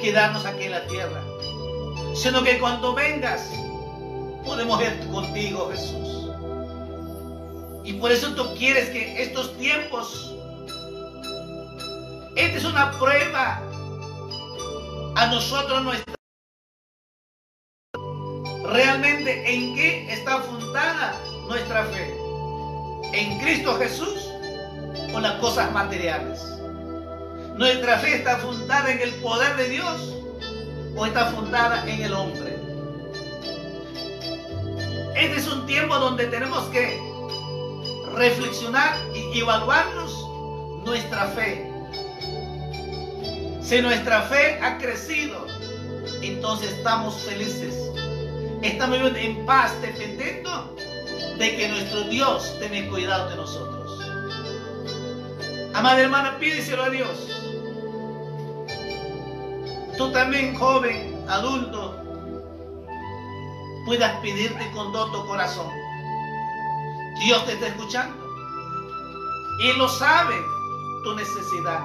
quedarnos aquí en la tierra, sino que cuando vengas podemos ir contigo, Jesús. Y por eso tú quieres que estos tiempos, esta es una prueba a nosotros nuestra realmente en qué está fundada nuestra fe. En Cristo Jesús o las cosas materiales. Nuestra fe está fundada en el poder de Dios o está fundada en el hombre. Este es un tiempo donde tenemos que reflexionar y evaluarnos nuestra fe. Si nuestra fe ha crecido, entonces estamos felices. Estamos en paz dependiendo de que nuestro Dios tiene cuidado de nosotros. Amada hermana, pídeselo a Dios. Tú también, joven, adulto, puedas pedirte con todo tu corazón. Dios te está escuchando. Y lo sabe tu necesidad.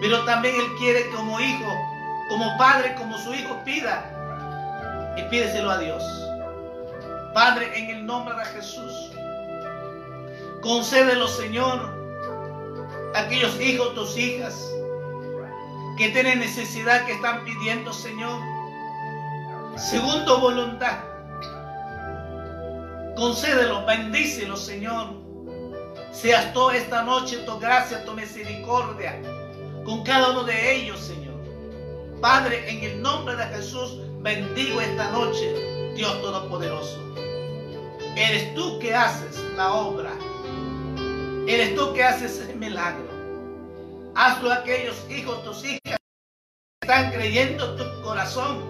Pero también Él quiere como hijo, como padre, como su hijo pida. Y pídeselo a Dios. Padre, en el nombre de Jesús, concédelo, Señor, a aquellos hijos, tus hijas, que tienen necesidad, que están pidiendo, Señor, según tu voluntad. Concédelo, bendícelo, Señor. Seas tú esta noche tu gracia, tu misericordia con cada uno de ellos, Señor. Padre, en el nombre de Jesús, bendigo esta noche, Dios Todopoderoso. Eres tú que haces la obra. Eres tú que haces el milagro. Hazlo a aquellos hijos, tus hijas, que están creyendo tu corazón.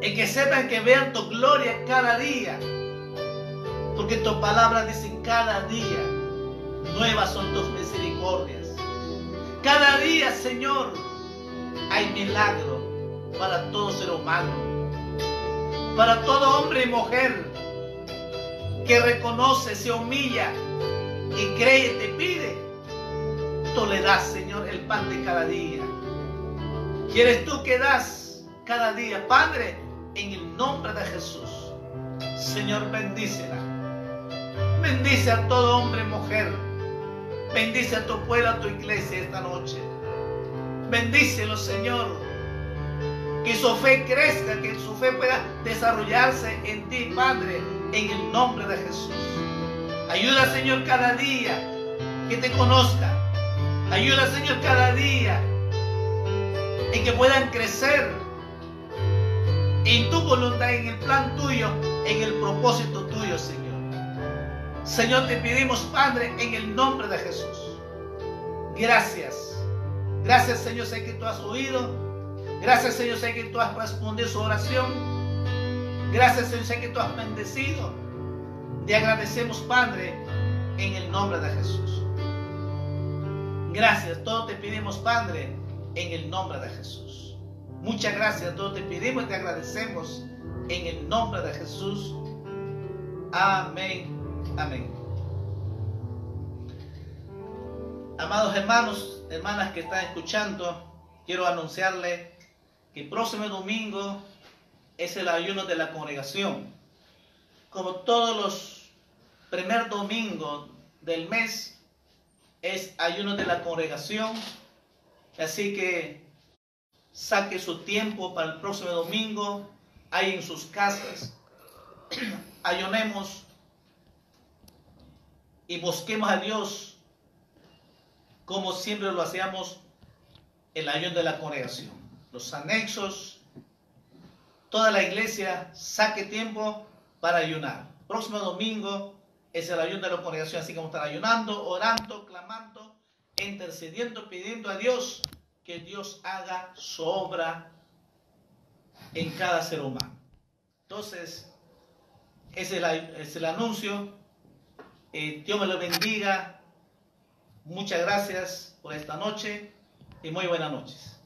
Y que sepan que vean tu gloria cada día. Porque tu palabra dice cada día, nuevas son tus misericordias. Cada día, Señor, hay milagro para todo ser humano, para todo hombre y mujer que reconoce, se humilla y cree y te pide, tú le das, Señor, el pan de cada día. ¿Quieres tú que das cada día? Padre, en el nombre de Jesús, Señor, bendícela. Bendice a todo hombre y mujer. Bendice a tu pueblo, a tu iglesia esta noche. Bendícelo, Señor. Que su fe crezca, que su fe pueda desarrollarse en ti, Padre, en el nombre de Jesús. Ayuda, Señor, cada día que te conozca. Ayuda, Señor, cada día en que puedan crecer en tu voluntad, en el plan tuyo, en el propósito tuyo, Señor. Señor, te pedimos, Padre, en el nombre de Jesús. Gracias. Gracias, Señor, sé que tú has oído. Gracias, Señor, sé que tú has respondido su oración. Gracias, Señor, sé que tú has bendecido. Te agradecemos, Padre, en el nombre de Jesús. Gracias, todo te pedimos, Padre, en el nombre de Jesús. Muchas gracias, todo te pedimos y te agradecemos en el nombre de Jesús. Amén. Amén. Amados hermanos, hermanas que están escuchando, quiero anunciarle que el próximo domingo es el ayuno de la congregación. Como todos los primer domingos del mes es ayuno de la congregación. Así que saque su tiempo para el próximo domingo, ahí en sus casas. Ayunemos y busquemos a Dios como siempre lo hacíamos el ayuno de la congregación. Los anexos, toda la iglesia saque tiempo para ayunar. Próximo domingo es el ayuno de la congregación, así como estar ayunando, orando, clamando, intercediendo, pidiendo a Dios que Dios haga su obra en cada ser humano. Entonces, ese es el, es el anuncio. Eh, Dios me lo bendiga. Muchas gracias por esta noche y muy buenas noches.